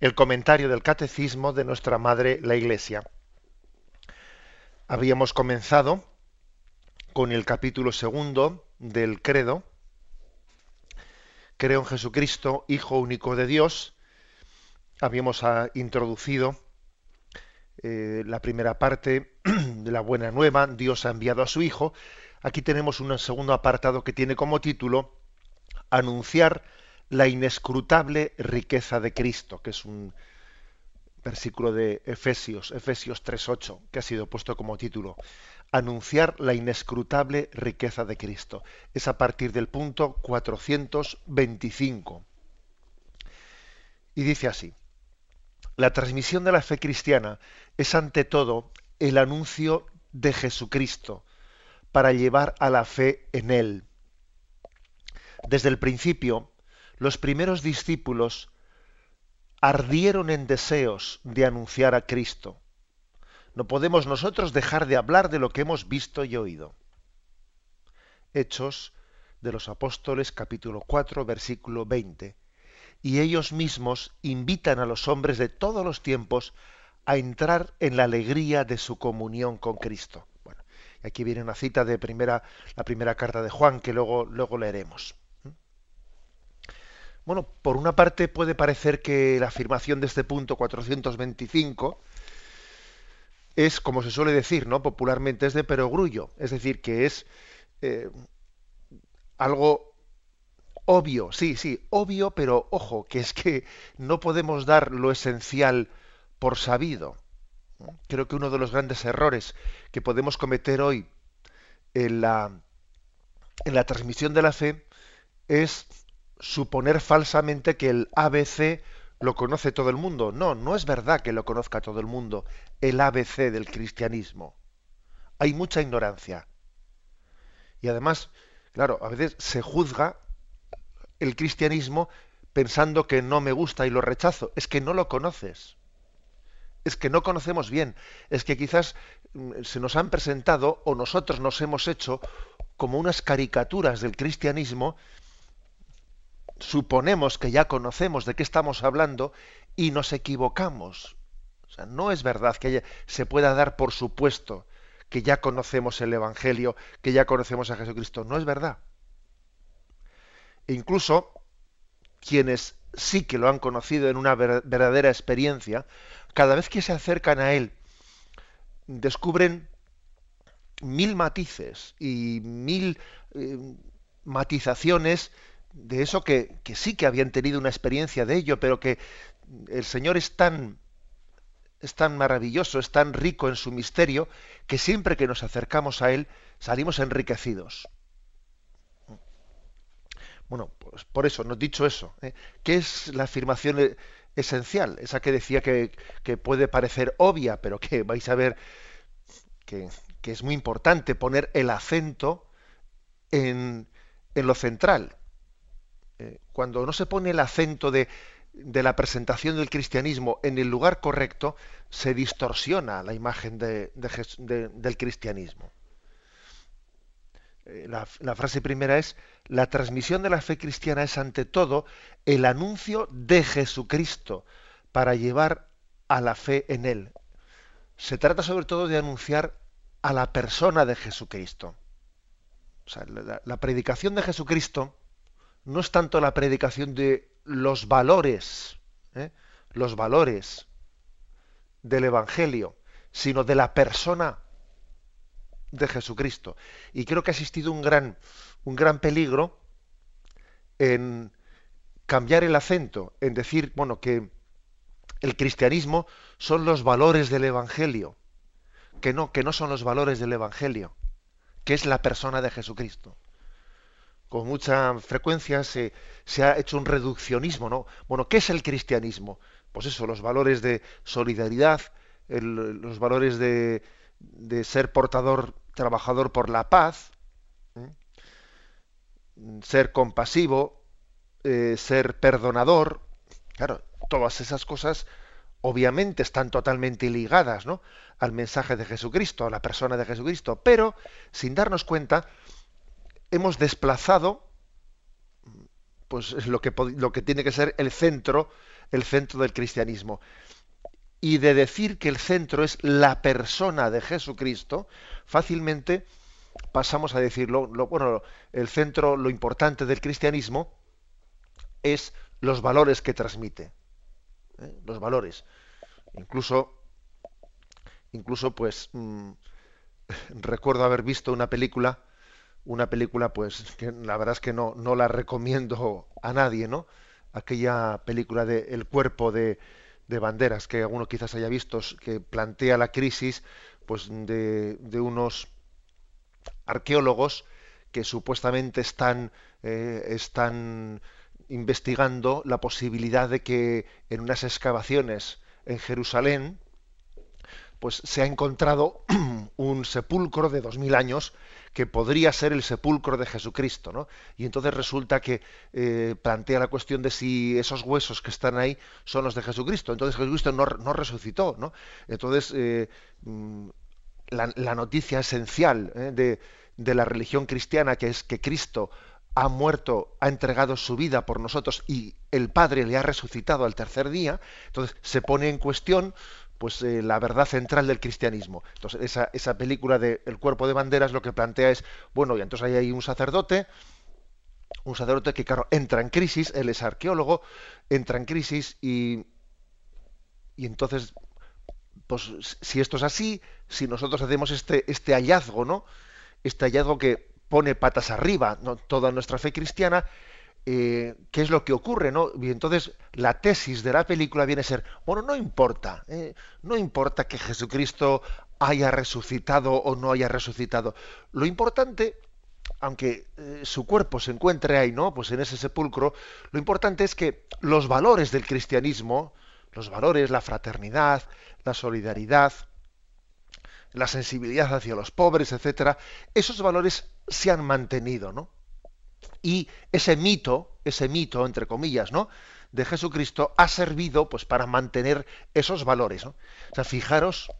el comentario del catecismo de nuestra Madre la Iglesia. Habíamos comenzado con el capítulo segundo del credo. Creo en Jesucristo, Hijo único de Dios. Habíamos ah, introducido eh, la primera parte de la buena nueva, Dios ha enviado a su Hijo. Aquí tenemos un segundo apartado que tiene como título Anunciar la inescrutable riqueza de Cristo, que es un versículo de Efesios, Efesios 3.8, que ha sido puesto como título. Anunciar la inescrutable riqueza de Cristo. Es a partir del punto 425. Y dice así, la transmisión de la fe cristiana es ante todo el anuncio de Jesucristo para llevar a la fe en Él. Desde el principio, los primeros discípulos ardieron en deseos de anunciar a Cristo. No podemos nosotros dejar de hablar de lo que hemos visto y oído. Hechos de los Apóstoles capítulo 4 versículo 20. Y ellos mismos invitan a los hombres de todos los tiempos a entrar en la alegría de su comunión con Cristo. Bueno, y aquí viene una cita de primera, la primera carta de Juan que luego, luego leeremos. Bueno, por una parte puede parecer que la afirmación de este punto 425 es, como se suele decir, ¿no? Popularmente es de perogrullo, es decir, que es eh, algo obvio, sí, sí, obvio, pero ojo, que es que no podemos dar lo esencial por sabido. Creo que uno de los grandes errores que podemos cometer hoy en la, en la transmisión de la fe es suponer falsamente que el ABC lo conoce todo el mundo. No, no es verdad que lo conozca todo el mundo, el ABC del cristianismo. Hay mucha ignorancia. Y además, claro, a veces se juzga el cristianismo pensando que no me gusta y lo rechazo. Es que no lo conoces. Es que no conocemos bien. Es que quizás mm, se nos han presentado o nosotros nos hemos hecho como unas caricaturas del cristianismo suponemos que ya conocemos de qué estamos hablando y nos equivocamos. O sea, no es verdad que se pueda dar por supuesto que ya conocemos el Evangelio, que ya conocemos a Jesucristo. No es verdad. E incluso quienes sí que lo han conocido en una verdadera experiencia, cada vez que se acercan a Él, descubren mil matices y mil eh, matizaciones de eso que, sí que habían tenido una experiencia de ello, pero que el Señor es tan, es tan maravilloso, es tan rico en su misterio, que siempre que nos acercamos a Él salimos enriquecidos. Bueno, pues por eso, nos dicho eso, ¿eh? ¿qué es la afirmación e, esencial? Esa que decía que, puede parecer obvia, pero que vais a ver que, es muy importante poner el acento en, en lo central, eh, cuando no se pone el acento de, la presentación del cristianismo en el lugar correcto, se distorsiona la imagen del cristianismo. Eh, la, frase primera es, la transmisión de la fe cristiana es ante todo el anuncio de Jesucristo para llevar a la fe en Él. Se trata sobre todo de anunciar a la persona de Jesucristo. O sea, la predicación de Jesucristo no es tanto la predicación de los valores, ¿eh? los valores del Evangelio, sino de la persona de Jesucristo. Y creo que ha existido un gran, un gran peligro en cambiar el acento, en decir, bueno, que el cristianismo son los valores del Evangelio, que no, que no son los valores del Evangelio, que es la persona de Jesucristo con mucha frecuencia se, ha hecho un reduccionismo, ¿no? Bueno, ¿qué es el cristianismo? pues eso, los valores de solidaridad, los valores de, de, ser portador, trabajador por la paz, ser compasivo, eh, ser perdonador, claro, todas esas cosas obviamente están totalmente ligadas ¿no? al mensaje de Jesucristo, a la persona de Jesucristo, pero sin darnos cuenta hemos desplazado pues lo que, tiene que ser el centro, el centro del cristianismo. Y de decir que el centro es la persona de Jesucristo, fácilmente pasamos a decirlo, lo, bueno, el centro, lo importante del cristianismo es los valores que transmite. ¿eh? Los valores. Incluso, incluso pues, mm, recuerdo haber visto una película una película pues que la verdad es que no, no la recomiendo a nadie, ¿no? Aquella película de El cuerpo de, de banderas que alguno quizás haya visto, que plantea la crisis pues de, de unos arqueólogos que supuestamente están, eh, están investigando la posibilidad de que en unas excavaciones en Jerusalén pues se ha encontrado un sepulcro de dos mil años que podría ser el sepulcro de Jesucristo, ¿no? Y entonces resulta que eh, plantea la cuestión de si esos huesos que están ahí son los de Jesucristo. Entonces Jesucristo no, resucitó, ¿no? Entonces eh, mm, la, noticia esencial ¿eh? de, de la religión cristiana, que es que Cristo ha muerto, ha entregado su vida por nosotros y el Padre le ha resucitado al tercer día, entonces se pone en cuestión pues eh, la verdad central del cristianismo. Entonces, esa, esa película de El cuerpo de banderas lo que plantea es, bueno, y entonces ahí hay un sacerdote, un sacerdote que, claro, entra en crisis, él es arqueólogo, entra en crisis y, y entonces, pues si esto es así, si nosotros hacemos este, este hallazgo, ¿no? Este hallazgo que pone patas arriba ¿no? toda nuestra fe cristiana, eh, qué es lo que ocurre, ¿no? Y entonces la tesis de la película viene a ser, bueno, no importa, eh, no importa que Jesucristo haya resucitado o no haya resucitado. Lo importante, aunque eh, su cuerpo se encuentre ahí, ¿no? Pues en ese sepulcro, lo importante es que los valores del cristianismo, los valores, la fraternidad, la solidaridad, la sensibilidad hacia los pobres, etcétera, esos valores se han mantenido, ¿no? Y ese mito, ese mito, entre comillas, ¿no? de Jesucristo ha servido pues para mantener esos valores. O sea, fijaros,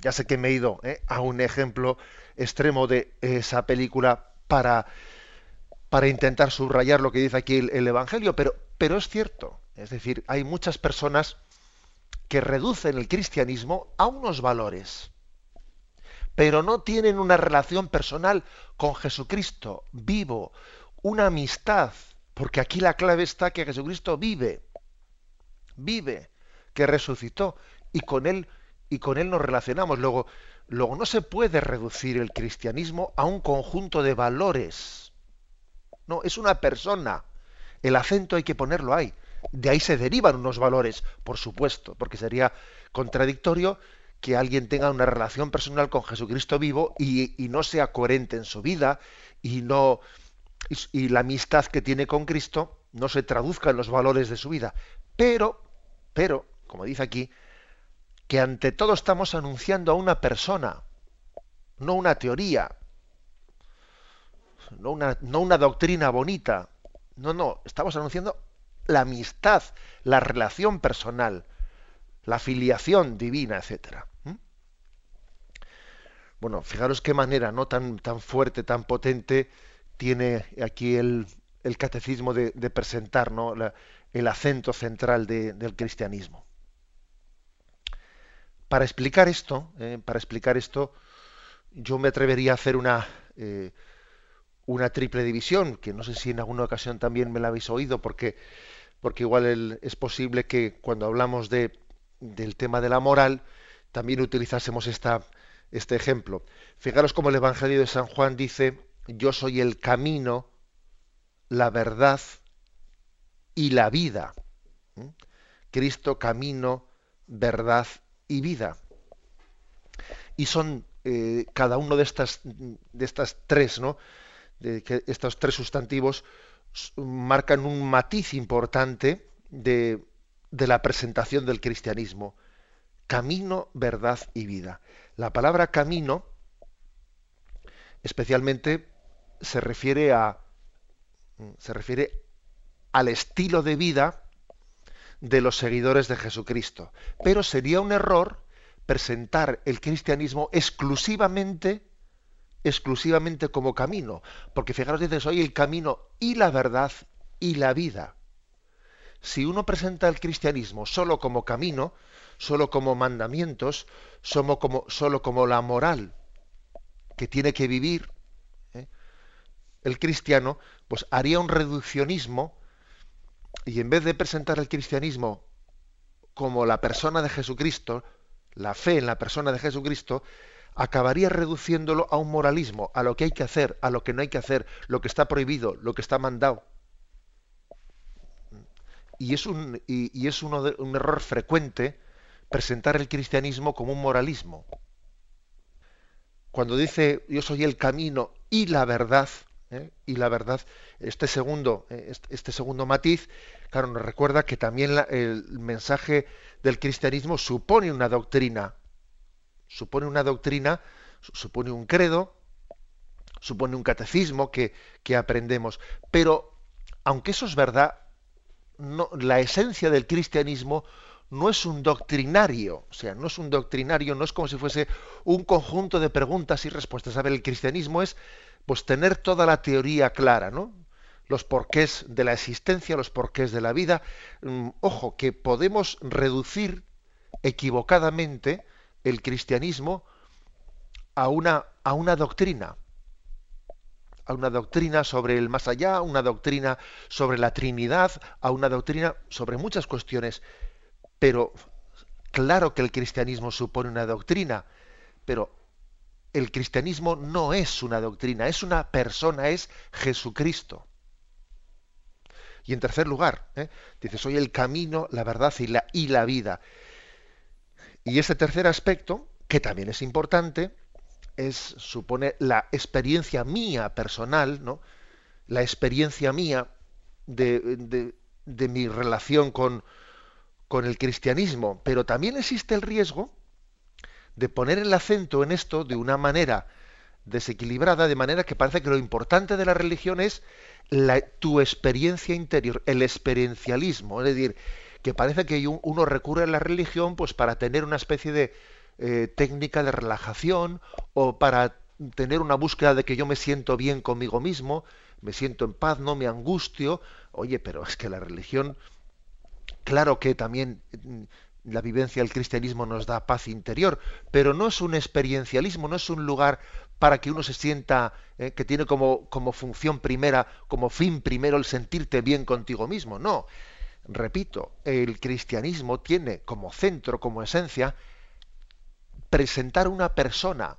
ya sé que me he ido ¿eh? a un ejemplo extremo de esa película para, para intentar subrayar lo que dice aquí el, el, Evangelio, pero, pero es cierto. Es decir, hay muchas personas que reducen el cristianismo a unos valores, pero no tienen una relación personal con Jesucristo vivo, una amistad, porque aquí la clave está que Jesucristo vive, vive, que resucitó y con él y con él nos relacionamos. Luego, luego no se puede reducir el cristianismo a un conjunto de valores. No, es una persona. El acento hay que ponerlo ahí. De ahí se derivan unos valores, por supuesto, porque sería contradictorio que alguien tenga una relación personal con Jesucristo vivo y, y no sea coherente en su vida y no, y, la amistad que tiene con Cristo no se traduzca en los valores de su vida. Pero, pero, como dice aquí, que ante todo estamos anunciando a una persona, no una teoría, no una, no una doctrina bonita. No, no, estamos anunciando la amistad, la relación personal, la filiación divina. ¿Mm? Bueno, fijaros qué manera, no tan, tan fuerte, tan potente tiene aquí el, catecismo de, presentar el acento central del cristianismo. Para explicar esto, eh, para explicar esto, yo me atrevería a hacer una, eh, una triple división, que no sé si en alguna ocasión también me la habéis oído, porque, igual es posible que cuando hablamos de, del tema de la moral, también utilizásemos este ejemplo. Fijaros cómo el Evangelio de San Juan dice, yo soy el camino, la verdad y la vida. ¿Mm? Cristo, camino, verdad y vida. Y son eh, cada uno de estas, de estas tres, ¿no? De que estos tres sustantivos marcan un matiz importante de, de la presentación del cristianismo. Camino, verdad y vida. La palabra camino especialmente se refiere a se refiere al estilo de vida de los seguidores de Jesucristo. Pero sería un error presentar el cristianismo exclusivamente exclusivamente como camino, porque fijaros dice soy el camino y la verdad y la vida. Si uno presenta el cristianismo solo como camino, solo como mandamientos, solo como, solo como la moral que tiene que vivir. El cristiano, pues haría un reduccionismo y en vez de presentar el cristianismo como la persona de Jesucristo, la fe en la persona de Jesucristo, acabaría reduciéndolo a un moralismo, a lo que hay que hacer, a lo que no hay que hacer, lo que está prohibido, lo que está mandado. Y es un, y, es uno un error frecuente presentar el cristianismo como un moralismo. Cuando dice yo soy el camino y la verdad, ¿eh? y la verdad, este segundo, eh, este, segundo matiz, claro, nos recuerda que también el mensaje del cristianismo supone una doctrina, supone una doctrina, supone un credo, supone un catecismo que, que aprendemos. Pero, aunque eso es verdad, la esencia del cristianismo no es un doctrinario, o sea, no es un doctrinario, no es como si fuese un conjunto de preguntas y respuestas. A ver, el cristianismo es pues tener toda la teoría clara, ¿no? Los porqués de la existencia, los porqués de la vida. Mm, ojo, que podemos reducir equivocadamente el cristianismo a una, a una doctrina, a una doctrina sobre el más allá, a una doctrina sobre la Trinidad, a una doctrina sobre muchas cuestiones. Pero claro que el cristianismo supone una doctrina, pero el cristianismo no es una doctrina, es una persona, es Jesucristo. Y en tercer lugar, ¿eh? dice, soy el camino, la verdad y la, y la vida. Y ese tercer aspecto, que también es importante, es, supone la experiencia mía personal, ¿no? La experiencia mía de, mi relación con, con el cristianismo. Pero también existe el riesgo de poner el acento en esto de una manera desequilibrada, de manera que parece que lo importante de la religión es la, tu experiencia interior, el experiencialismo. Es decir, que parece que uno recurre a la religión pues para tener una especie de eh, técnica de relajación o para tener una búsqueda de que yo me siento bien conmigo mismo, me siento en paz, no me angustio. Oye, pero es que la religión, claro que también mm, la vivencia del cristianismo nos da paz interior, pero no es un experiencialismo, no es un lugar para que uno se sienta eh, que tiene como, como función primera, como fin primero el sentirte bien contigo mismo. No, repito, el cristianismo tiene como centro, como esencia, presentar una persona,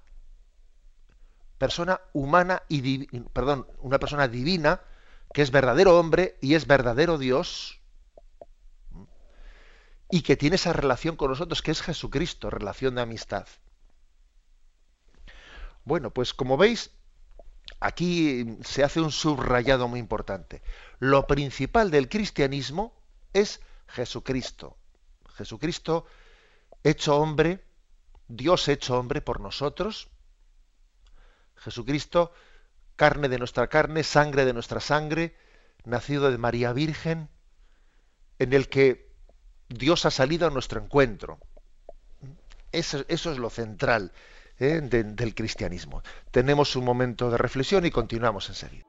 persona humana y perdón, una persona divina que es verdadero hombre y es verdadero Dios y que tiene esa relación con nosotros que es Jesucristo, relación de amistad. Bueno, pues como veis, aquí se hace un subrayado muy importante. Lo principal del cristianismo es Jesucristo. Jesucristo hecho hombre, Dios hecho hombre por nosotros. Jesucristo, carne de nuestra carne, sangre de nuestra sangre, nacido de María Virgen, en el que Dios ha salido a nuestro encuentro. Eso, es lo central ¿eh? del cristianismo. Tenemos un momento de reflexión y continuamos enseguida.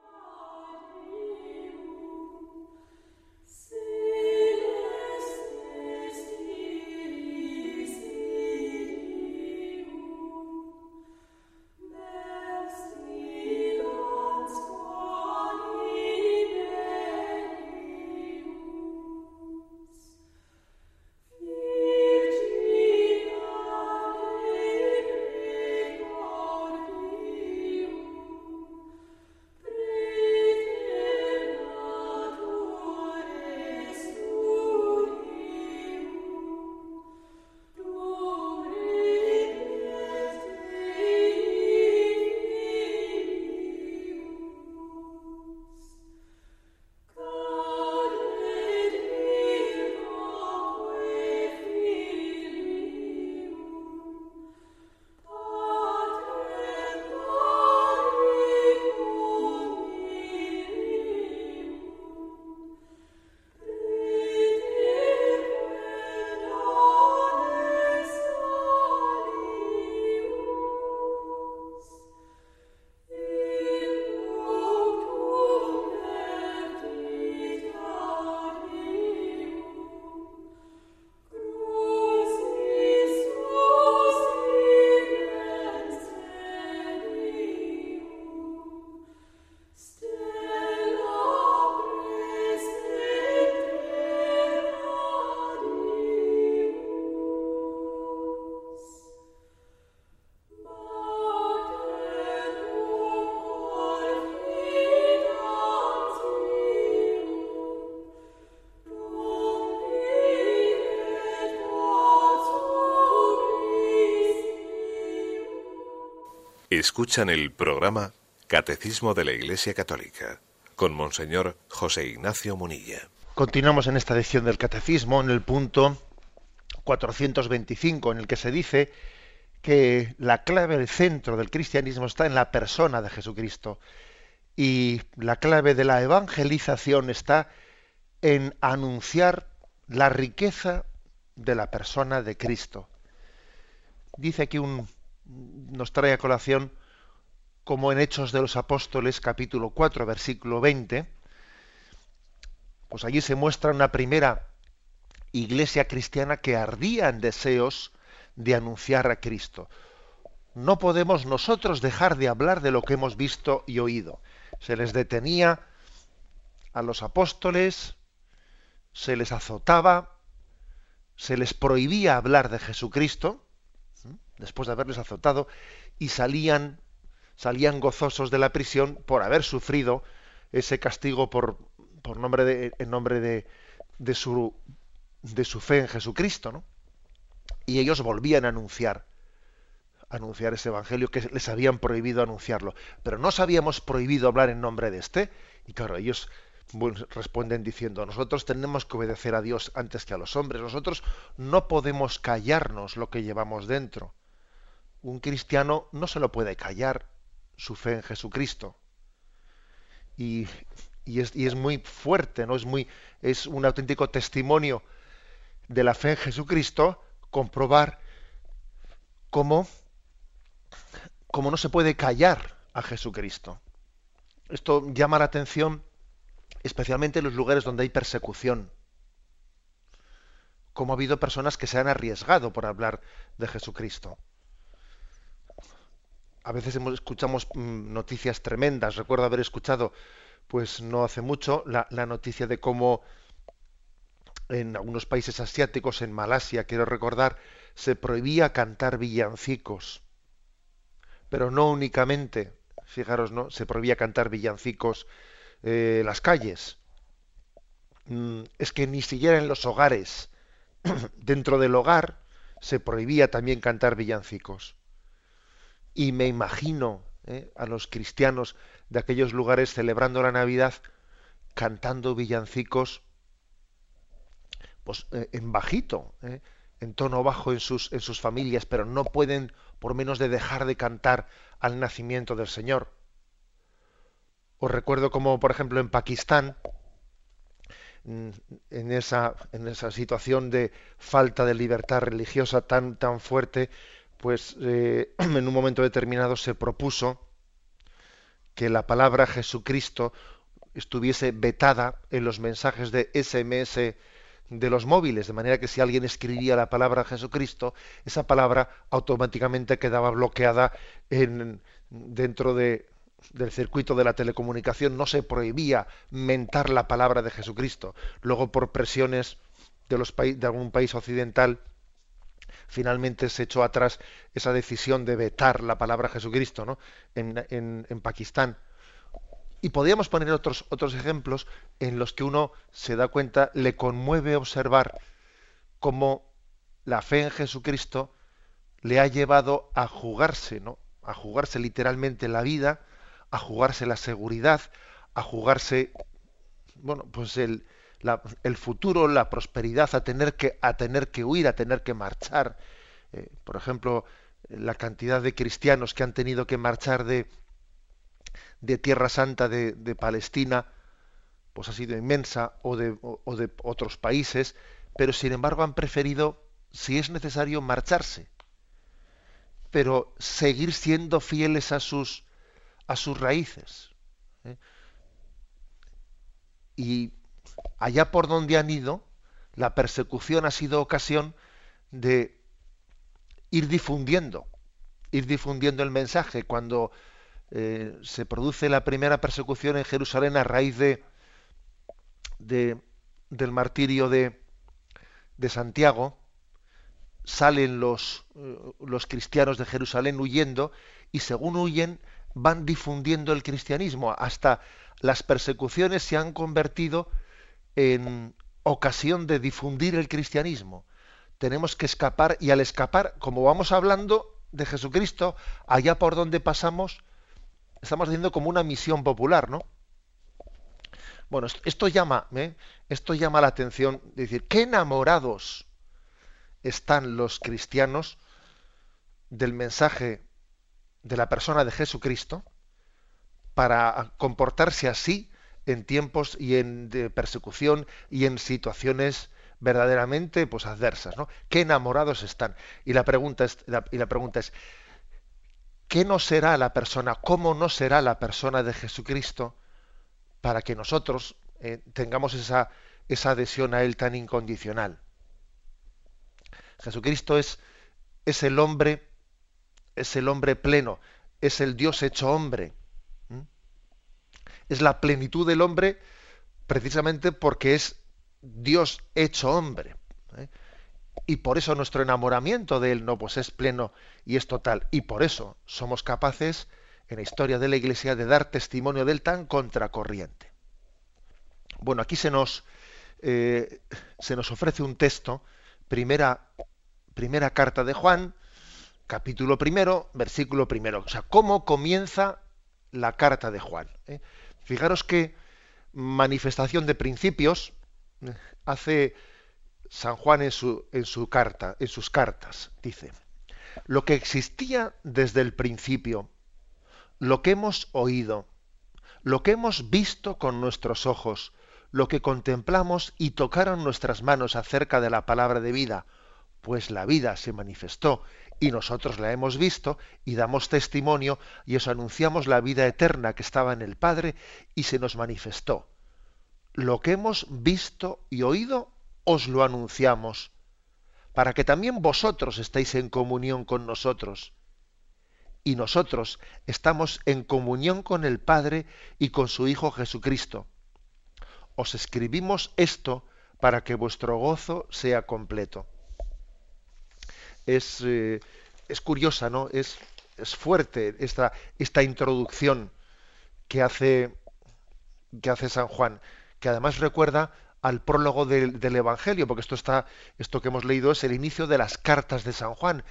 Escuchan el programa Catecismo de la Iglesia Católica con Monseñor José Ignacio Munilla. Continuamos en esta edición del Catecismo en el punto 425 en el que se dice que la clave, el centro del cristianismo está en la persona de Jesucristo y la clave de la evangelización está en anunciar la riqueza de la persona de Cristo. Dice aquí un, nos trae a colación como en Hechos de los Apóstoles capítulo 4 versículo 20, pues allí se muestra una primera iglesia cristiana que ardía en deseos de anunciar a Cristo. No podemos nosotros dejar de hablar de lo que hemos visto y oído. Se les detenía a los apóstoles, se les azotaba, se les prohibía hablar de Jesucristo, después de haberles azotado, y salían, salían gozosos de la prisión por haber sufrido ese castigo por, por nombre de, en nombre de, de, su, de su fe en Jesucristo, ¿no? Y ellos volvían a anunciar, anunciar ese evangelio que les habían prohibido anunciarlo. Pero no habíamos prohibido hablar en nombre de este. Y claro, ellos responden diciendo, nosotros tenemos que obedecer a Dios antes que a los hombres, nosotros no podemos callarnos lo que llevamos dentro. Un cristiano no se lo puede callar su fe en Jesucristo. Y, es, muy fuerte, ¿no? Es, muy, es un auténtico testimonio de la fe en Jesucristo comprobar cómo, cómo no se puede callar a Jesucristo. Esto llama la atención especialmente en los lugares donde hay persecución. Como ha habido personas que se han arriesgado por hablar de Jesucristo. A veces escuchamos mm, noticias tremendas. Recuerdo haber escuchado, pues no hace mucho, la, noticia de cómo en algunos países asiáticos, en Malasia, quiero recordar, se prohibía cantar villancicos. Pero no únicamente, fijaros, ¿no? Se prohibía cantar villancicos eh, las calles. Mm, es que ni siquiera en los hogares, dentro del hogar, se prohibía también cantar villancicos. Y me imagino eh, a los cristianos de aquellos lugares celebrando la Navidad cantando villancicos pues, eh, en bajito, en tono bajo en sus, en sus familias, pero no pueden por menos de dejar de cantar al nacimiento del Señor. Os recuerdo como, por ejemplo, en Pakistán, mm, en esa, en esa situación de falta de libertad religiosa tan, tan fuerte, pues eh, en un momento determinado se propuso que la palabra Jesucristo estuviese vetada en los mensajes de SMS de los móviles, de manera que si alguien escribía la palabra Jesucristo, esa palabra automáticamente quedaba bloqueada en, dentro de, del circuito de la telecomunicación no se prohibía mentar la palabra de Jesucristo. Luego, por presiones de, los de algún país occidental, finalmente se echó atrás esa decisión de vetar la palabra Jesucristo ¿no? en, en, Pakistán. Y podríamos poner otros, otros ejemplos en los que uno se da cuenta, le conmueve observar cómo la fe en Jesucristo le ha llevado a jugarse, ¿no? a jugarse literalmente la vida a jugarse la seguridad, a jugarse, bueno, pues el, el futuro, la prosperidad, a tener que, a tener que huir, a tener que marchar. Eh, por ejemplo, la cantidad de cristianos que han tenido que marchar de, de Tierra Santa, de, de, Palestina, pues ha sido inmensa, o de, o de otros países, pero sin embargo han preferido, si es necesario, marcharse, pero seguir siendo fieles a sus, a sus raíces. ¿eh? Y allá por donde han ido, la persecución ha sido ocasión de ir difundiendo, ir difundiendo el mensaje. Cuando eh, se produce la primera persecución en Jerusalén a raíz de, del martirio de, de Santiago, salen los, eh, los cristianos de Jerusalén huyendo y según huyen van difundiendo el cristianismo. Hasta las persecuciones se han convertido en ocasión de difundir el cristianismo. Tenemos que escapar y al escapar, como vamos hablando, de Jesucristo, allá por donde pasamos, estamos haciendo como una misión popular, ¿no? Bueno, esto, llama, ¿eh? esto llama la atención, de decir, qué enamorados están los cristianos del mensaje de la persona de Jesucristo para comportarse así en tiempos y en de persecución y en situaciones verdaderamente pues adversas, ¿no? Qué enamorados están. Y la pregunta es, y la pregunta es ¿qué no será la persona, cómo no será la persona de Jesucristo para que nosotros eh, tengamos esa, esa adhesión a él tan incondicional? Jesucristo es, es el hombre, es el hombre pleno, es el Dios hecho hombre. Es la plenitud del hombre precisamente porque es Dios hecho hombre. ¿eh? Y por eso nuestro enamoramiento de Él no pues es pleno y es total. Y por eso somos capaces en la historia de la Iglesia de dar testimonio de Él tan contracorriente. Bueno, aquí se nos, eh, se nos ofrece un texto, primera, primera carta de Juan, capítulo primero, versículo primero. O sea, ¿cómo comienza la carta de Juan? ¿Eh? Fijaros qué manifestación de principios hace San Juan en su, en su carta, en sus cartas. Dice, lo que existía desde el principio, lo que hemos oído, lo que hemos visto con nuestros ojos, lo que contemplamos y tocaron nuestras manos acerca de la palabra de vida, pues la vida se manifestó y nosotros la hemos visto y damos testimonio y os anunciamos la vida eterna que estaba en el Padre y se nos manifestó. Lo que hemos visto y oído os lo anunciamos, para que también vosotros estéis en comunión con nosotros. Y nosotros estamos en comunión con el Padre y con su Hijo Jesucristo. Os escribimos esto para que vuestro gozo sea completo es, eh, es curiosa, ¿no? Es, es fuerte esta, esta introducción que hace, que hace San Juan, que además recuerda al prólogo del, del, Evangelio, porque esto está, esto que hemos leído es el inicio de las cartas de San Juan.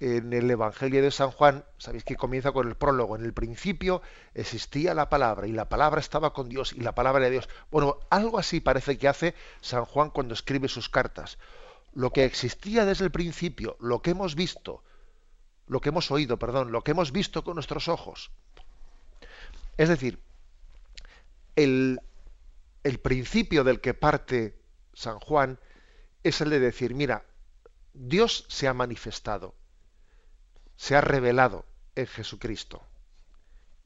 En el Evangelio de San Juan, sabéis que comienza con el prólogo. En el principio existía la palabra y la palabra estaba con Dios y la palabra de Dios. Bueno, algo así parece que hace San Juan cuando escribe sus cartas lo que existía desde el principio, lo que hemos visto, lo que hemos oído, perdón, lo que hemos visto con nuestros ojos. Es decir, el, el principio del que parte San Juan es el de decir, mira, Dios se ha manifestado, se ha revelado en Jesucristo.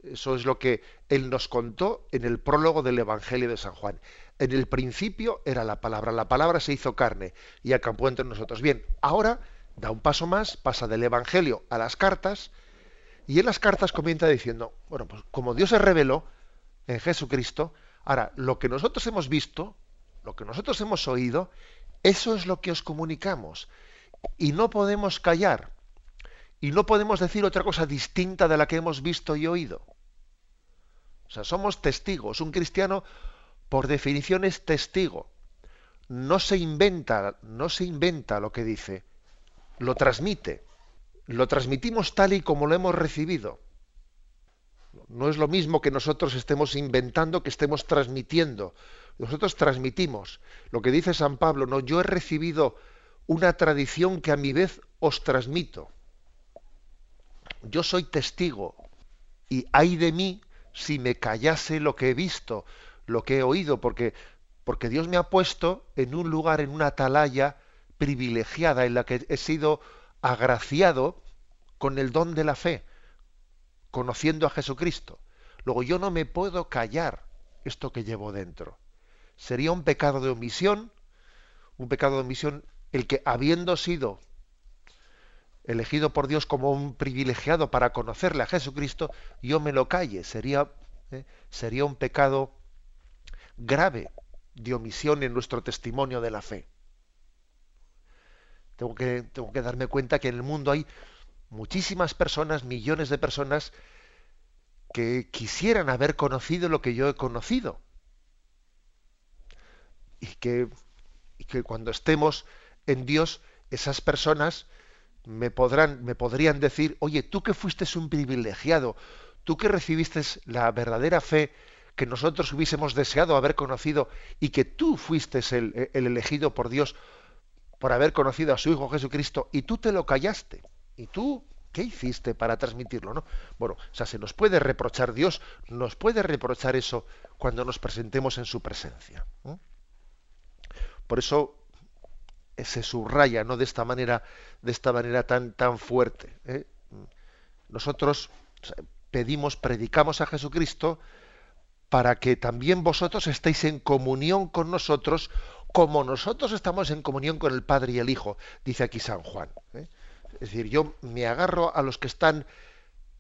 Eso es lo que Él nos contó en el prólogo del Evangelio de San Juan. En el principio era la palabra, la palabra se hizo carne y acampó entre nosotros. Bien, ahora da un paso más, pasa del Evangelio a las cartas, y en las cartas comienza diciendo, bueno, pues como Dios se reveló en Jesucristo, ahora lo que nosotros hemos visto, lo que nosotros hemos oído, eso es lo que os comunicamos. Y no podemos callar. Y no podemos decir otra cosa distinta de la que hemos visto y oído. O sea, somos testigos. Un cristiano por definición es testigo. No se inventa, no se inventa lo que dice, lo transmite. Lo transmitimos tal y como lo hemos recibido. No es lo mismo que nosotros estemos inventando que estemos transmitiendo. Nosotros transmitimos. Lo que dice San Pablo, no, yo he recibido una tradición que a mi vez os transmito. Yo soy testigo y hay de mí si me callase lo que he visto, lo que he oído, porque, porque Dios me ha puesto en un lugar, en una atalaya privilegiada, en la que he sido agraciado con el don de la fe, conociendo a Jesucristo. Luego yo no me puedo callar esto que llevo dentro. Sería un pecado de omisión, un pecado de omisión el que habiendo sido elegido por Dios como un privilegiado para conocerle a Jesucristo, yo me lo calle. Sería, ¿eh? sería un pecado grave de omisión en nuestro testimonio de la fe. Tengo que, tengo que darme cuenta que en el mundo hay muchísimas personas, millones de personas, que quisieran haber conocido lo que yo he conocido. Y que, y que cuando estemos en Dios, esas personas me podrán, me podrían decir, oye, tú que fuiste un privilegiado, tú que recibiste la verdadera fe que nosotros hubiésemos deseado haber conocido y que tú fuiste el, el elegido por Dios por haber conocido a su Hijo Jesucristo y tú te lo callaste. Y tú ¿Qué hiciste para transmitirlo? ¿no? Bueno, o sea, se nos puede reprochar Dios, nos puede reprochar eso cuando nos presentemos en su presencia. Por eso se subraya, ¿no? De esta manera, de esta manera tan, tan fuerte. ¿eh? Nosotros pedimos, predicamos a Jesucristo para que también vosotros estéis en comunión con nosotros, como nosotros estamos en comunión con el Padre y el Hijo, dice aquí San Juan. ¿eh? Es decir, yo me agarro a los que están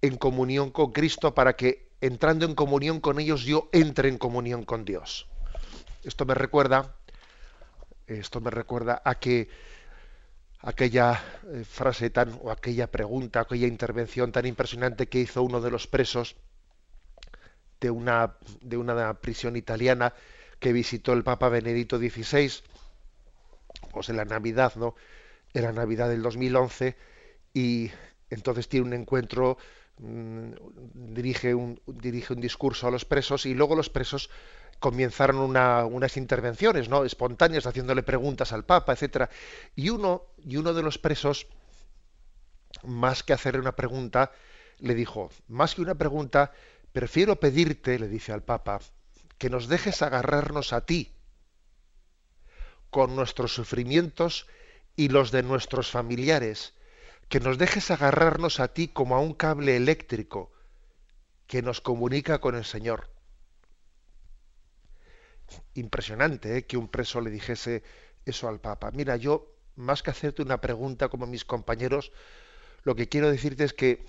en comunión con Cristo para que entrando en comunión con ellos yo entre en comunión con Dios. Esto me recuerda, esto me recuerda a que aquella eh, frase tan o aquella pregunta, aquella intervención tan impresionante que hizo uno de los presos de una de una prisión italiana que visitó el Papa Benedicto XVI, pues en la Navidad, ¿no? era Navidad del 2011 y entonces tiene un encuentro, mm, dirige, un, dirige un discurso a los presos y luego los presos comenzaron unas intervenciones ¿no? espontáneas haciéndole preguntas al Papa, etcétera. Y uno, y uno de los presos, más que hacerle una pregunta, le dijo, más que una pregunta, prefiero pedirte, le dice al Papa, que nos dejes agarrarnos a ti con nuestros sufrimientos y los de nuestros familiares, que nos dejes agarrarnos a ti como a un cable eléctrico que nos comunica con el Señor. Impresionante ¿eh? que un preso le dijese eso al Papa. Mira, yo, más que hacerte una pregunta como mis compañeros, lo que quiero decirte es que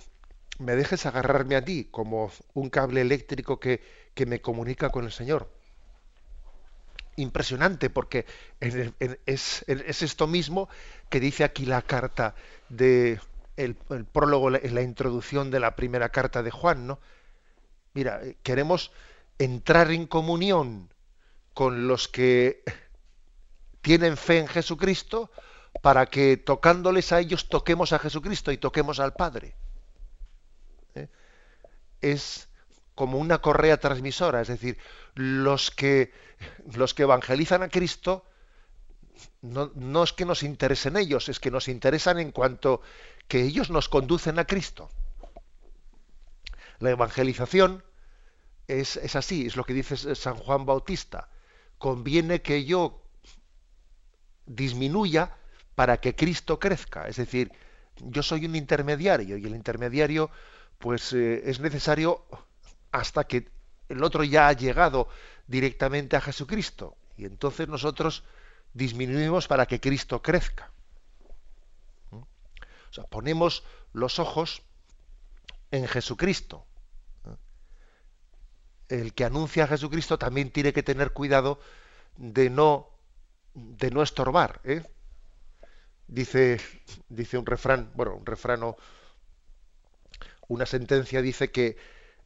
me dejes agarrarme a ti como un cable eléctrico que, que me comunica con el Señor impresionante porque es, esto mismo que dice aquí la carta de el, prólogo, en la introducción de la primera carta de Juan, ¿no? Mira, eh, queremos entrar en comunión con los que tienen fe en Jesucristo para que tocándoles a ellos toquemos a Jesucristo y toquemos al Padre. ¿Eh? Es como una correa transmisora, es decir, los que, los que evangelizan a Cristo no, no, es que nos interesen ellos, es que nos interesan en cuanto que ellos nos conducen a Cristo. La evangelización es, es así, es lo que dice San Juan Bautista. Conviene que yo disminuya para que Cristo crezca. Es decir, yo soy un intermediario y el intermediario pues eh, es necesario hasta que el otro ya ha llegado directamente a Jesucristo. Y entonces nosotros disminuimos para que Cristo crezca. ¿Mm? O sea, ponemos los ojos en Jesucristo. El que anuncia a Jesucristo también tiene que tener cuidado de no, de no estorbar. ¿eh? Dice, dice un refrán, bueno, un refrano, una sentencia dice que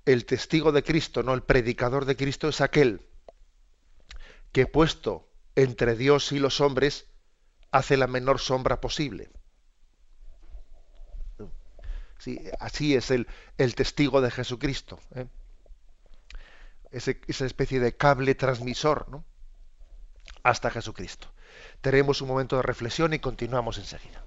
el testigo de Cristo, no el predicador de Cristo, es aquel que puesto entre Dios y los hombres hace la menor sombra posible. Sí, así es el, el, testigo de Jesucristo. ¿eh? Esa especie de cable transmisor ¿no? hasta Jesucristo. Tenemos un momento de reflexión y continuamos enseguida.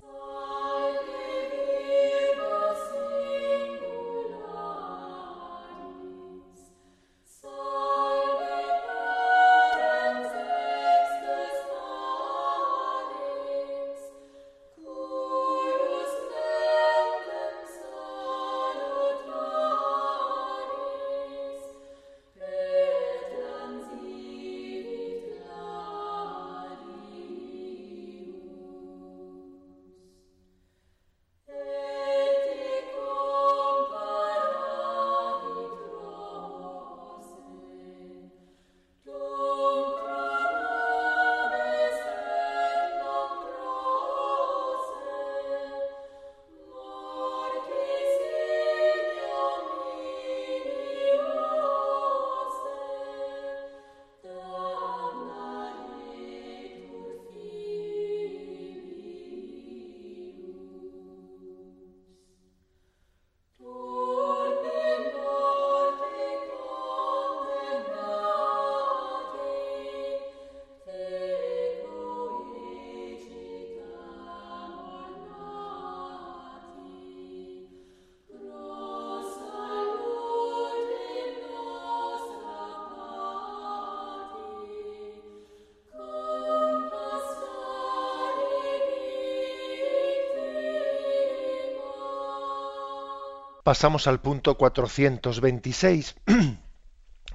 Pasamos al punto 426.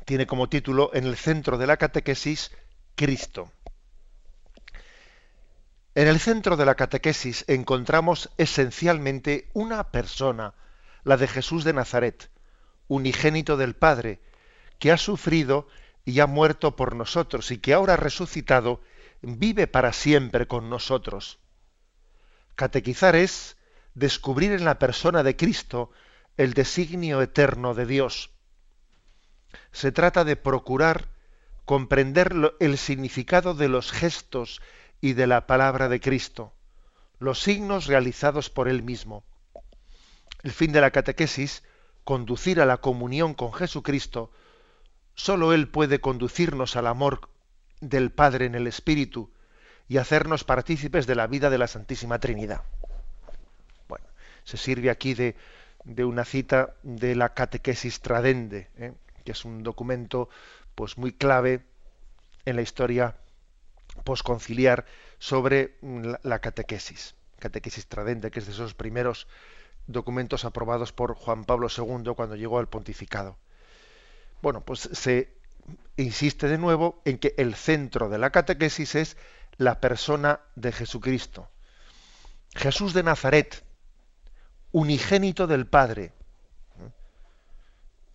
Tiene como título En el centro de la catequesis, Cristo. En el centro de la catequesis encontramos esencialmente una persona, la de Jesús de Nazaret, unigénito del Padre, que ha sufrido y ha muerto por nosotros y que ahora resucitado vive para siempre con nosotros. Catequizar es descubrir en la persona de Cristo el designio eterno de Dios. Se trata de procurar comprender el significado de los gestos y de la palabra de Cristo, los signos realizados por Él mismo. El fin de la catequesis, conducir a la comunión con Jesucristo, sólo Él puede conducirnos al amor del Padre en el Espíritu y hacernos partícipes de la vida de la Santísima Trinidad se sirve aquí de, una cita de la Catequesis Tradende, ¿eh? que es un documento pues muy clave en la historia posconciliar sobre mm, la, catequesis. Catequesis Tradende, que es de esos primeros documentos aprobados por Juan Pablo II cuando llegó al pontificado. Bueno, pues se insiste de nuevo en que el centro de la catequesis es la persona de Jesucristo. Jesús de Nazaret, unigénito del Padre.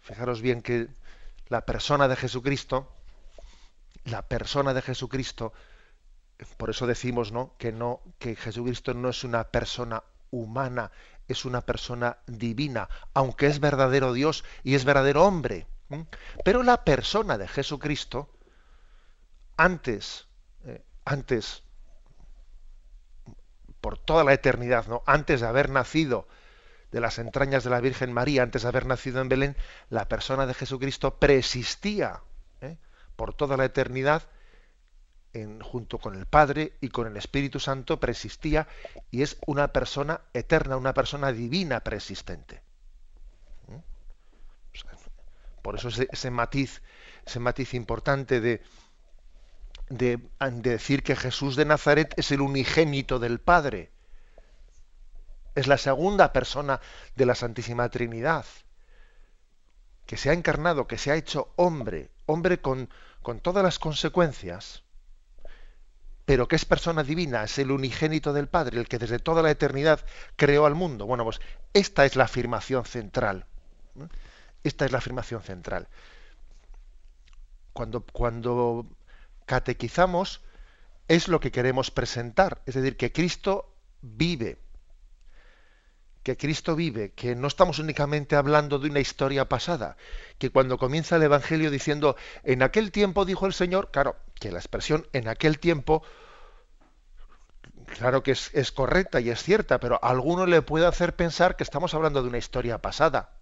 Fijaros bien que la persona de Jesucristo, la persona de Jesucristo, por eso decimos, ¿no? que no que Jesucristo no es una persona humana, es una persona divina, aunque es verdadero Dios y es verdadero hombre. Pero la persona de Jesucristo antes eh, antes por toda la eternidad, ¿no? Antes de haber nacido de las entrañas de la Virgen María antes de haber nacido en Belén, la persona de Jesucristo preexistía ¿eh? por toda la eternidad en, junto con el Padre y con el Espíritu Santo preexistía y es una persona eterna, una persona divina preexistente. ¿Eh? por eso ese, matiz, ese matiz importante de, de decir que Jesús de Nazaret es el unigénito del Padre es la segunda persona de la Santísima Trinidad, que se ha encarnado, que se ha hecho hombre, hombre con, todas las consecuencias, pero que es persona divina, es el unigénito del Padre, el que desde toda la eternidad creó al mundo. Bueno, pues esta es la afirmación central. Esta es la afirmación central. Cuando, cuando catequizamos es lo que queremos presentar, es decir, que Cristo vive, que Cristo vive, que no estamos únicamente hablando de una historia pasada, que cuando comienza el Evangelio diciendo, en aquel tiempo dijo el Señor, claro, que la expresión en aquel tiempo, claro que es, correcta y es cierta, pero a alguno le puede hacer pensar que estamos hablando de una historia pasada.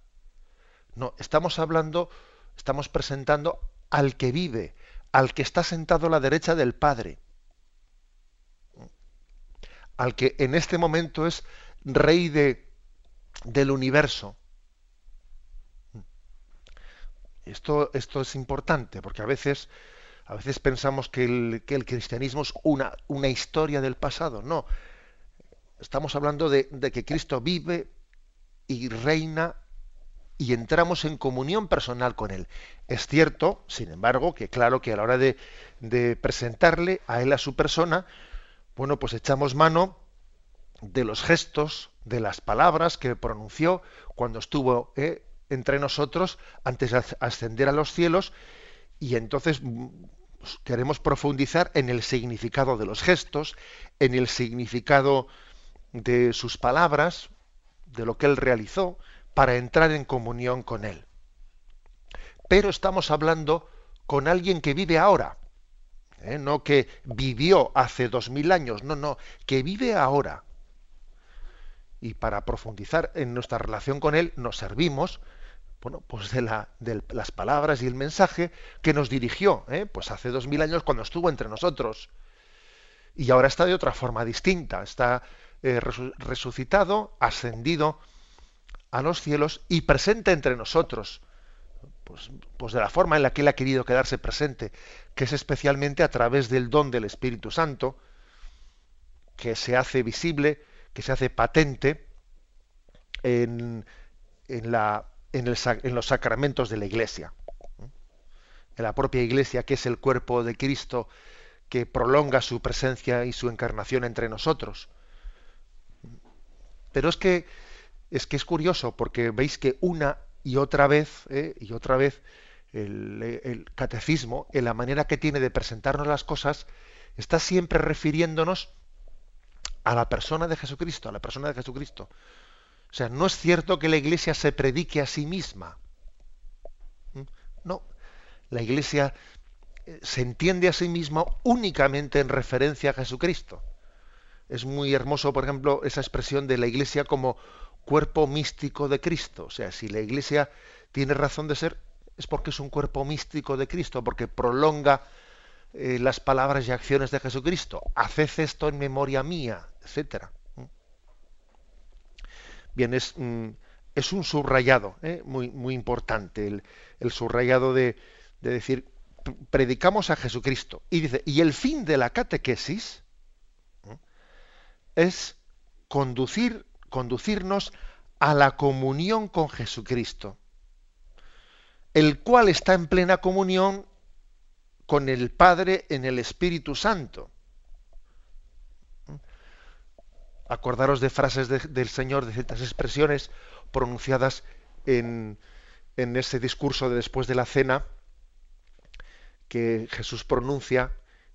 No, estamos hablando, estamos presentando al que vive, al que está sentado a la derecha del Padre, al que en este momento es rey de del universo. Esto, esto es importante porque a veces, a veces pensamos que el, que el cristianismo es una, una, historia del pasado. No, estamos hablando de, de, que Cristo vive y reina y entramos en comunión personal con Él. Es cierto, sin embargo, que claro que a la hora de, de presentarle a Él a su persona, bueno, pues echamos mano de los gestos, de las palabras que pronunció cuando estuvo eh, entre nosotros antes de ascender a los cielos y entonces mm, pues, queremos profundizar en el significado de los gestos, en el significado de sus palabras, de lo que él realizó, para entrar en comunión con él. Pero estamos hablando con alguien que vive ahora, ¿eh? no que vivió hace dos mil años, no, no, que vive ahora y para profundizar en nuestra relación con Él nos servimos bueno, pues de, la, de las palabras y el mensaje que nos dirigió ¿eh? pues hace dos mil años cuando estuvo entre nosotros. Y ahora está de otra forma distinta, está eh, resucitado, ascendido a los cielos y presente entre nosotros. Pues, pues de la forma en la que Él ha querido quedarse presente, que es especialmente a través del don del Espíritu Santo, que se hace visible que se hace patente en, en, la, en, los sacramentos de la Iglesia. En la propia Iglesia, que es el cuerpo de Cristo, que prolonga su presencia y su encarnación entre nosotros. Pero es que es que es curioso porque veis que una y otra vez ¿eh? y otra vez el, el, catecismo, en la manera que tiene de presentarnos las cosas, está siempre refiriéndonos a la persona de Jesucristo, a la persona de Jesucristo. O sea, no es cierto que la Iglesia se predique a sí misma. ¿Mm? No, la Iglesia eh, se entiende a sí misma únicamente en referencia a Jesucristo. Es muy hermoso, por ejemplo, esa expresión de la Iglesia como cuerpo místico de Cristo. O sea, si la Iglesia tiene razón de ser, es porque es un cuerpo místico de Cristo, porque prolonga eh, las palabras y acciones de Jesucristo. Haced esto en memoria mía, etcétera. Bien, es, mm, es un subrayado ¿eh? muy, importante, el, subrayado de, de, decir, predicamos a Jesucristo. Y dice, y el fin de la catequesis es conducir, conducirnos a la comunión con Jesucristo, el cual está en plena comunión con el Padre en el Espíritu Santo. Acordaros de frases del Señor, de ciertas expresiones pronunciadas en, ese discurso de después de la cena que Jesús pronuncia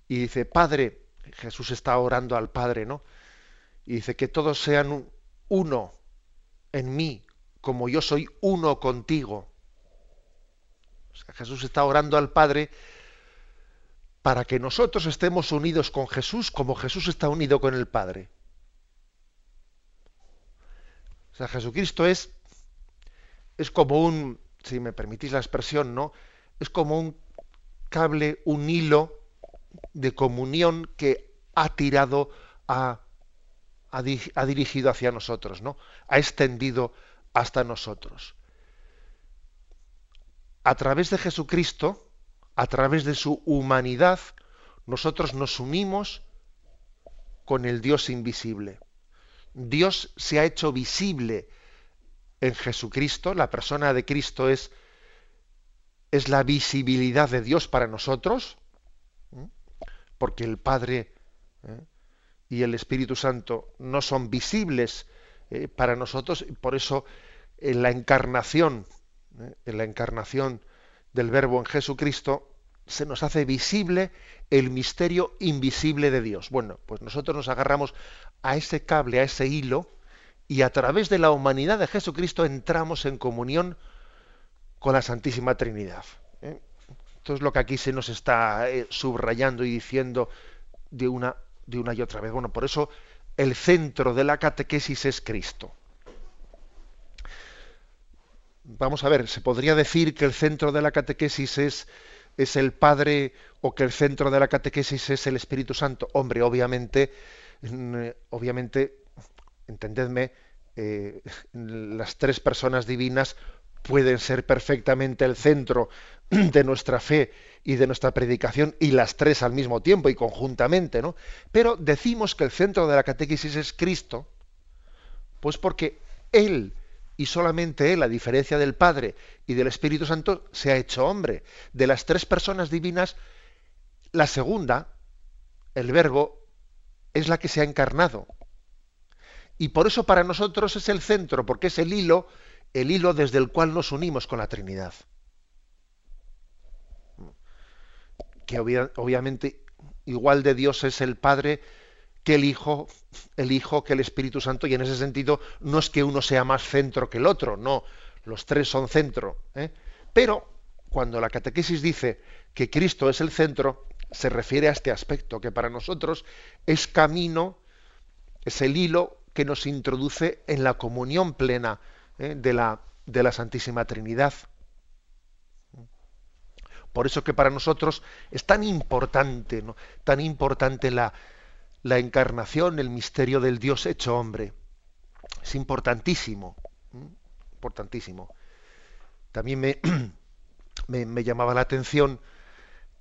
y dice, Padre, Jesús está orando al Padre, ¿no? Y dice que todos sean uno en mí, como yo soy uno contigo. Jesús está orando al Padre para que nosotros estemos unidos con Jesús como Jesús está unido con el Padre. O sea, Jesucristo es, es como un, si me permitís la expresión, ¿no? Es como un cable, un hilo de comunión que ha tirado ha, ha dirigido hacia nosotros, ¿no? Ha extendido hasta nosotros. A través de Jesucristo, a través de su humanidad, nosotros nos unimos con el Dios invisible. Dios se ha hecho visible en Jesucristo, la persona de Cristo es, es la visibilidad de Dios para nosotros, porque el Padre ¿eh? y el Espíritu Santo no son visibles eh, para nosotros, por eso en la encarnación, ¿eh? en la encarnación del Verbo en Jesucristo, se nos hace visible el misterio invisible de Dios. Bueno, pues nosotros nos agarramos a ese cable, a ese hilo, y a través de la humanidad de Jesucristo entramos en comunión con la Santísima Trinidad. ¿eh? Esto es lo que aquí se nos está eh, subrayando y diciendo de una, de una y otra vez. Bueno, por eso el centro de la catequesis es Cristo vamos a ver, se podría decir que el centro de la catequesis es, es el Padre o que el centro de la catequesis es el Espíritu Santo. Hombre, obviamente, obviamente, entendedme, eh, las tres personas divinas pueden ser perfectamente el centro de nuestra fe y de nuestra predicación y las tres al mismo tiempo y conjuntamente, ¿no? Pero decimos que el centro de la catequesis es Cristo, pues porque Él y solamente Él, a diferencia del Padre y del Espíritu Santo, se ha hecho hombre. De las tres personas divinas, la segunda, el Verbo, es la que se ha encarnado. Y por eso para nosotros es el centro, porque es el hilo, el hilo desde el cual nos unimos con la Trinidad. Que obviamente igual de Dios es el Padre que el Hijo, el Hijo, que el Espíritu Santo, y en ese sentido no es que uno sea más centro que el otro, no, los tres son centro. ¿eh? Pero cuando la catequesis dice que Cristo es el centro, se refiere a este aspecto, que para nosotros es camino, es el hilo que nos introduce en la comunión plena ¿eh? de, la, de la Santísima Trinidad. Por eso que para nosotros es tan importante, ¿no? tan importante la, la encarnación, el misterio del Dios hecho hombre. Es importantísimo, importantísimo. También me, me, llamaba la atención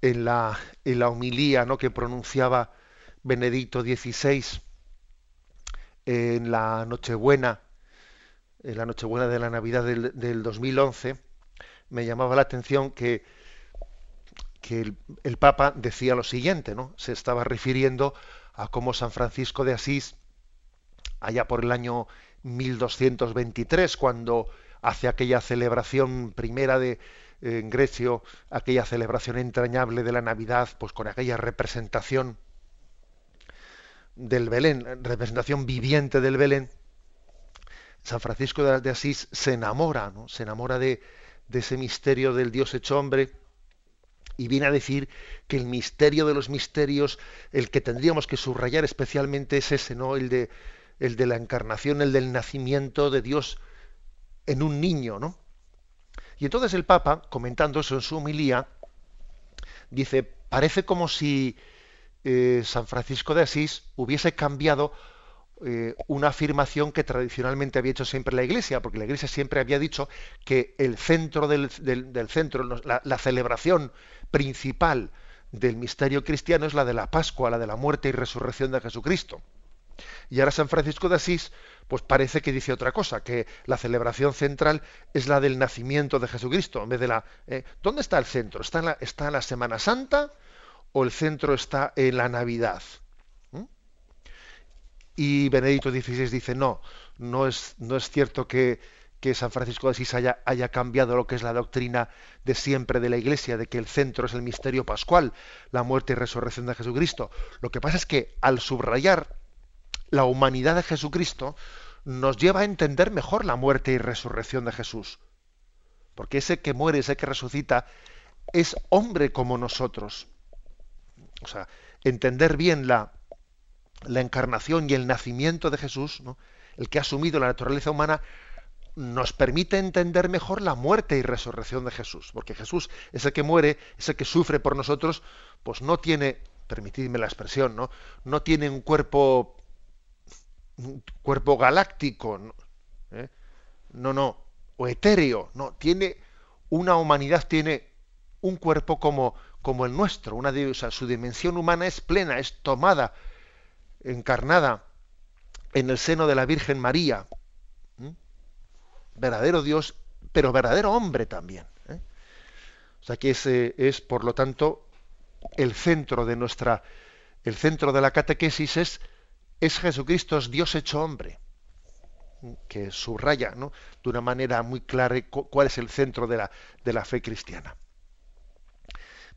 en la, en la homilía ¿no? que pronunciaba Benedicto XVI en la Nochebuena, en la Nochebuena de la Navidad del, del 2011, me llamaba la atención que, que el, el, Papa decía lo siguiente, ¿no? Se estaba refiriendo a cómo San Francisco de Asís, allá por el año 1223, cuando hace aquella celebración primera de en Grecia, aquella celebración entrañable de la Navidad, pues con aquella representación del Belén, representación viviente del Belén, San Francisco de Asís se enamora, ¿no? se enamora de, de ese misterio del Dios hecho hombre y viene a decir que el misterio de los misterios, el que tendríamos que subrayar especialmente es ese, ¿no? El de, el de la encarnación, el del nacimiento de Dios en un niño, ¿no? Y entonces el Papa, comentando eso en su homilía, dice, parece como si eh, San Francisco de Asís hubiese cambiado eh, una afirmación que tradicionalmente había hecho siempre la Iglesia, porque la Iglesia siempre había dicho que el centro del, centro, la, celebración principal del misterio cristiano es la de la Pascua, la de la muerte y resurrección de Jesucristo. Y ahora San Francisco de Asís, pues parece que dice otra cosa, que la celebración central es la del nacimiento de Jesucristo, en vez de la... Eh, ¿Dónde está el centro? ¿Está en, la, ¿Está en la Semana Santa o el centro está en la Navidad? Y Benedicto XVI dice, no, no es, no es cierto que, que San Francisco de Asís haya, haya, cambiado lo que es la doctrina de siempre de la Iglesia, de que el centro es el misterio pascual, la muerte y resurrección de Jesucristo. Lo que pasa es que al subrayar la humanidad de Jesucristo, nos lleva a entender mejor la muerte y resurrección de Jesús. Porque ese que muere, ese que resucita, es hombre como nosotros. O sea, entender bien la, la encarnación y el nacimiento de Jesús, el que ha asumido la naturaleza humana, nos permite entender mejor la muerte y resurrección de Jesús. Porque Jesús, ese que muere, ese que sufre por nosotros, pues no tiene, permitidme la expresión, ¿no? No tiene un cuerpo, un cuerpo galáctico, ¿no? ¿Eh? no, no, o etéreo, no, tiene una humanidad, tiene un cuerpo como, como el nuestro, una o su dimensión humana es plena, es tomada encarnada en el seno de la Virgen María. Verdadero Dios, pero verdadero hombre también. ¿eh? O sea que ese es, por lo tanto, el centro de nuestra, el centro de la catequesis es, es Jesucristo, es Dios hecho hombre, que subraya de una manera muy clara cuál es el centro de la, de la fe cristiana.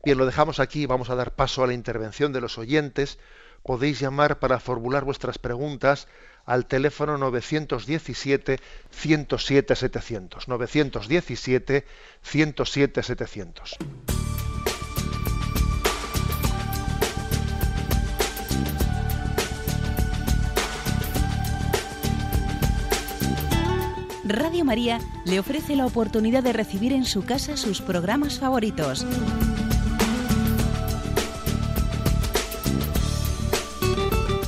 Bien, lo dejamos aquí, vamos a dar paso a la intervención de los oyentes podéis llamar para formular vuestras preguntas al teléfono 917 107 700. 917 107 700. Radio María le ofrece la oportunidad de recibir en su casa sus programas favoritos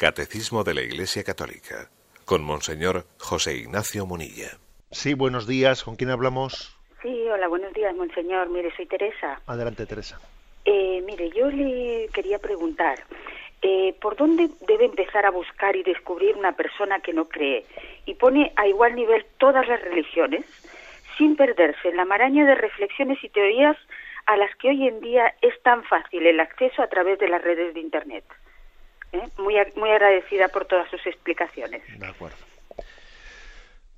Catecismo de la Iglesia Católica, con Monseñor José Ignacio Munilla. Sí, buenos días. ¿Con quién hablamos? Sí, hola, buenos días, Monseñor. Mire, soy Teresa. Adelante, Teresa. Eh, mire, yo le quería preguntar, eh, ¿por dónde debe empezar a buscar y descubrir una persona que no cree y pone a igual nivel todas las religiones, sin perderse en la maraña de reflexiones y teorías a las que hoy en día es tan fácil el acceso a través de las redes de Internet? ¿Eh? muy, muy agradecida por todas sus explicaciones. De acuerdo.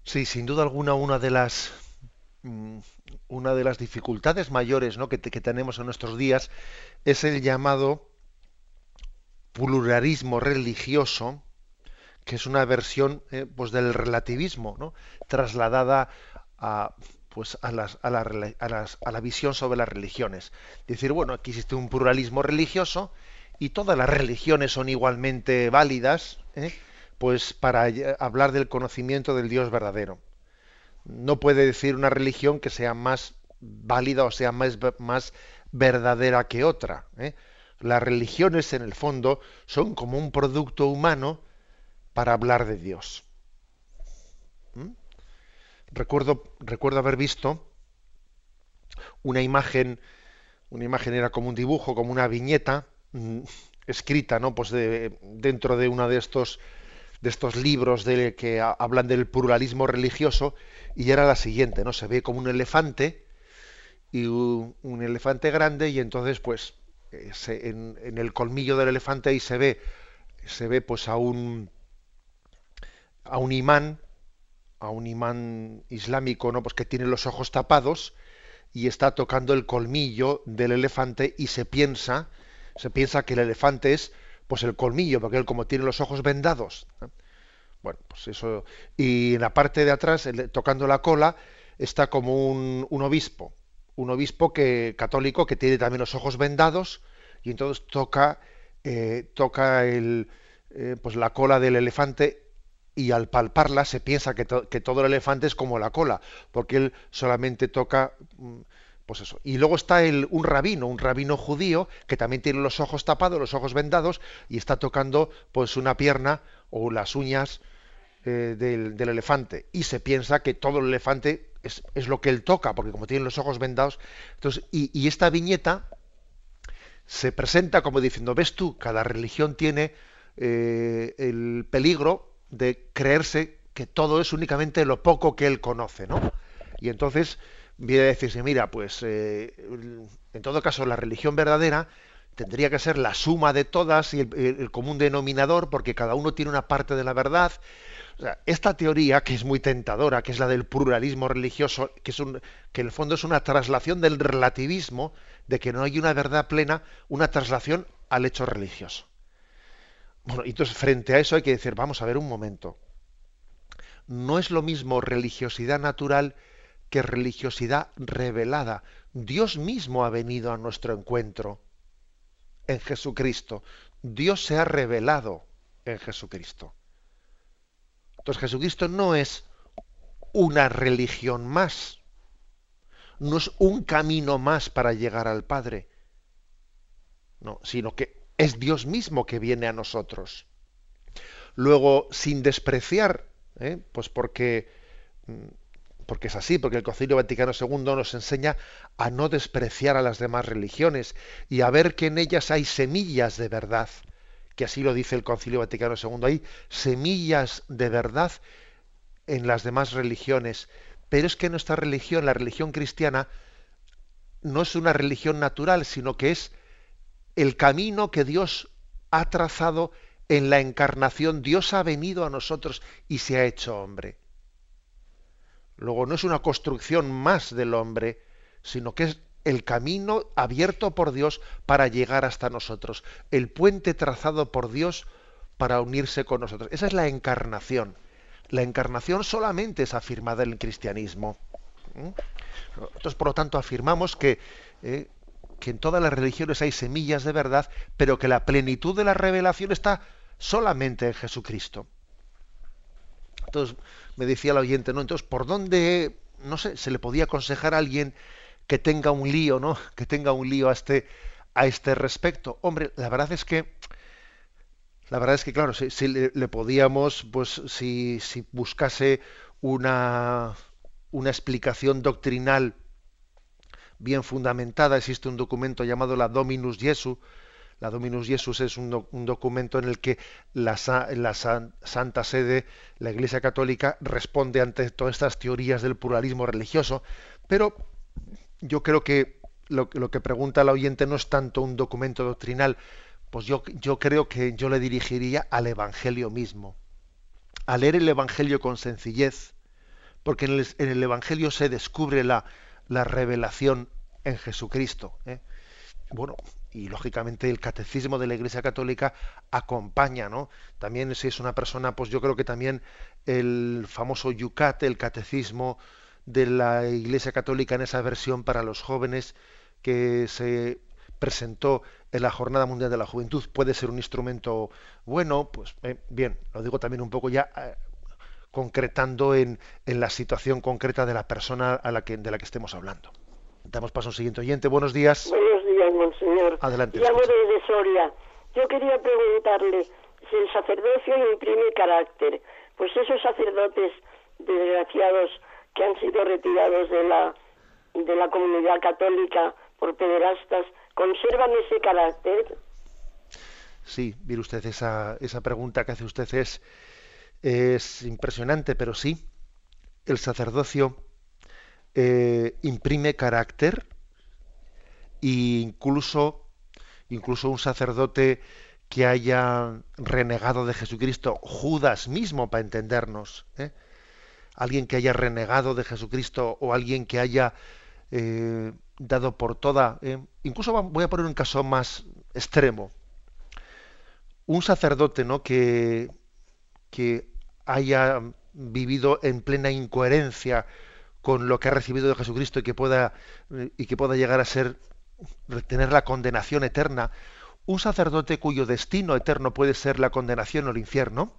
Sí, sin duda alguna una de las mm, una de las dificultades mayores ¿no? que, tenemos en nuestros días es el llamado pluralismo religioso, que es una versión eh, pues del relativismo, ¿no? trasladada a, pues a, las, a, la, a, las, a, la, visión sobre las religiones. Decir, bueno, aquí existe un pluralismo religioso y todas las religiones son igualmente válidas, ¿eh? pues para hablar del conocimiento del Dios verdadero. No puede decir una religión que sea más válida o sea más, más verdadera que otra. ¿eh? Las religiones, en el fondo, son como un producto humano para hablar de Dios. ¿Mm? Recuerdo, recuerdo haber visto una imagen, una imagen era como un dibujo, como una viñeta escrita, ¿no? Pues de, dentro de uno de estos de estos libros de, que hablan del pluralismo religioso y era la siguiente, ¿no? Se ve como un elefante y un, elefante grande y entonces pues en, el colmillo del elefante ahí se ve, se ve pues a un, a un imán, a un imán islámico, ¿no? Pues que tiene los ojos tapados y está tocando el colmillo del elefante y se piensa, se piensa que el elefante es pues el colmillo, porque él como tiene los ojos vendados. Bueno, pues eso. Y en la parte de atrás, tocando la cola, está como un, un obispo un obispo que, católico que tiene también los ojos vendados y entonces toca, eh, toca el, eh, pues la cola del elefante y al palparla se piensa que, que, todo el elefante es como la cola, porque él solamente toca, mm, pues eso. Y luego está el, un rabino, un rabino judío, que también tiene los ojos tapados, los ojos vendados, y está tocando pues una pierna o las uñas eh, del, del, elefante. Y se piensa que todo el elefante es, lo que él toca, porque como tiene los ojos vendados. Entonces, y, y esta viñeta se presenta como diciendo, ves tú, cada religión tiene eh, el peligro de creerse que todo es únicamente lo poco que él conoce, ¿no? Y entonces viene a decirse, mira, pues eh, en todo caso la religión verdadera tendría que ser la suma de todas y el, común denominador, porque cada uno tiene una parte de la verdad, esta teoría, que es muy tentadora, que es la del pluralismo religioso, que, es un, que en el fondo es una traslación del relativismo, de que no hay una verdad plena, una traslación al hecho religioso. Bueno, entonces frente a eso hay que decir, vamos a ver un momento. No es lo mismo religiosidad natural que religiosidad revelada. Dios mismo ha venido a nuestro encuentro en Jesucristo. Dios se ha revelado en Jesucristo. Entonces Jesucristo no es una religión más, no es un camino más para llegar al Padre, no, sino que es Dios mismo que viene a nosotros. Luego, sin despreciar, ¿eh? pues porque, mm, porque es así, porque el Concilio Vaticano II nos enseña a no despreciar a las demás religiones y a ver que en ellas hay semillas de verdad que así lo dice el Concilio Vaticano II, hay semillas de verdad en las demás religiones, pero es que nuestra religión, la religión cristiana, no es una religión natural, sino que es el camino que Dios ha trazado en la encarnación. Dios ha venido a nosotros y se ha hecho hombre. Luego no es una construcción más del hombre, sino que es el camino abierto por Dios para llegar hasta nosotros, el puente trazado por Dios para unirse con nosotros. Esa es la encarnación. La encarnación solamente es afirmada en el cristianismo. Entonces, por lo tanto, afirmamos que, eh, que en todas las religiones hay semillas de verdad, pero que la plenitud de la revelación está solamente en Jesucristo. Entonces, me decía el oyente, ¿no? Entonces, ¿por dónde, no sé, se le podía aconsejar a alguien que tenga un lío, ¿no? Que tenga un lío a este, a este respecto. Hombre, la verdad es que la verdad es que, claro, si, le, podíamos, pues si, si buscase una, una explicación doctrinal bien fundamentada, existe un documento llamado la Dominus Jesu. La Dominus Jesus es un, documento en el que la, la, Santa Sede, la Iglesia Católica, responde ante todas estas teorías del pluralismo religioso, pero yo creo que lo, que pregunta el oyente no es tanto un documento doctrinal, pues yo, yo creo que yo le dirigiría al Evangelio mismo, a leer el Evangelio con sencillez, porque en el, Evangelio se descubre la, la revelación en Jesucristo. ¿eh? Bueno, y lógicamente el catecismo de la Iglesia Católica acompaña, ¿no? También si es una persona, pues yo creo que también el famoso Yucat, el catecismo de la Iglesia Católica en esa versión para los jóvenes que se presentó en la Jornada Mundial de la Juventud puede ser un instrumento bueno, pues eh, bien, lo digo también un poco ya eh, concretando en, en, la situación concreta de la persona a la que, de la que estemos hablando. Damos paso al siguiente oyente. Buenos días. Días, monseñor. Adelante. Llamo desde Soria. Yo quería preguntarle si el sacerdocio imprime carácter. Pues esos sacerdotes desgraciados que han sido retirados de la, de la comunidad católica por pederastas, ¿conservan ese carácter? Sí, mire usted, esa, esa pregunta que hace usted es, es impresionante, pero sí, el sacerdocio eh, imprime carácter e incluso, incluso un sacerdote que haya renegado de Jesucristo, Judas mismo, para entendernos, ¿eh? alguien que haya renegado de Jesucristo o alguien que haya eh, dado por toda, incluso voy a poner un caso más extremo, un sacerdote ¿no? que, que haya vivido en plena incoherencia con lo que ha recibido de Jesucristo y que pueda y que pueda llegar a ser tener la condenación eterna, un sacerdote cuyo destino eterno puede ser la condenación o el infierno,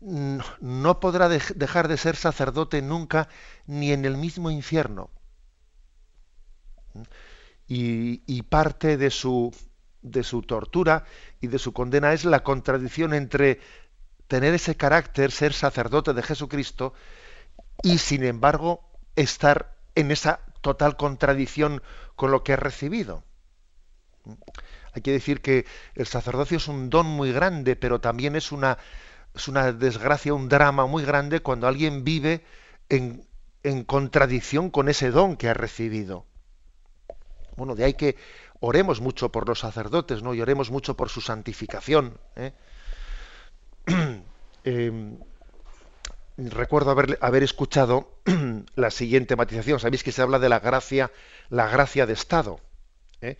no podrá dejar de ser sacerdote nunca ni en el mismo infierno. Y, y, parte de su, de su tortura y de su condena es la contradicción entre tener ese carácter, ser sacerdote de Jesucristo, y sin embargo estar en esa total contradicción con lo que ha recibido. Hay que decir que el sacerdocio es un don muy grande, pero también es una, es una desgracia, un drama muy grande cuando alguien vive en, en contradicción con ese don que ha recibido. Bueno, de ahí que oremos mucho por los sacerdotes, ¿no? Y oremos mucho por su santificación. ¿eh? eh recuerdo haber, haber escuchado la siguiente matización. Sabéis que se habla de la gracia, la gracia de Estado. ¿eh?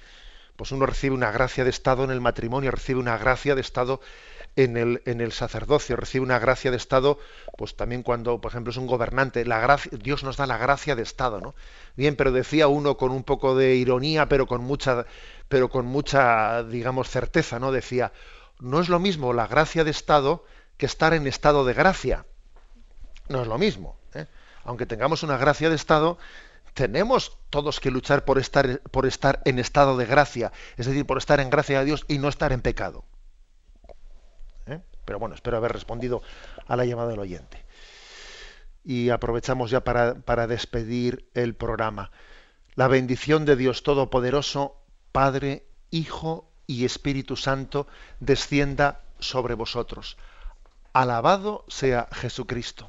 Pues uno recibe una gracia de Estado en el matrimonio, recibe una gracia de Estado en el, en el sacerdocio, recibe una gracia de Estado, pues también cuando, por ejemplo, es un gobernante. La gracia, Dios nos da la gracia de Estado, ¿no? Bien, pero decía uno con un poco de ironía, pero con mucha, pero con mucha, digamos, certeza, ¿no? Decía, no es lo mismo la gracia de Estado que estar en estado de gracia no es lo mismo. ¿eh? Aunque tengamos una gracia de Estado, tenemos todos que luchar por estar, por estar en estado de gracia, es decir, por estar en gracia de Dios y no estar en pecado. ¿Eh? Pero bueno, espero haber respondido a la llamada del oyente. Y aprovechamos ya para, para despedir el programa. La bendición de Dios Todopoderoso, Padre, Hijo y Espíritu Santo, descienda sobre vosotros. Alabado sea Jesucristo.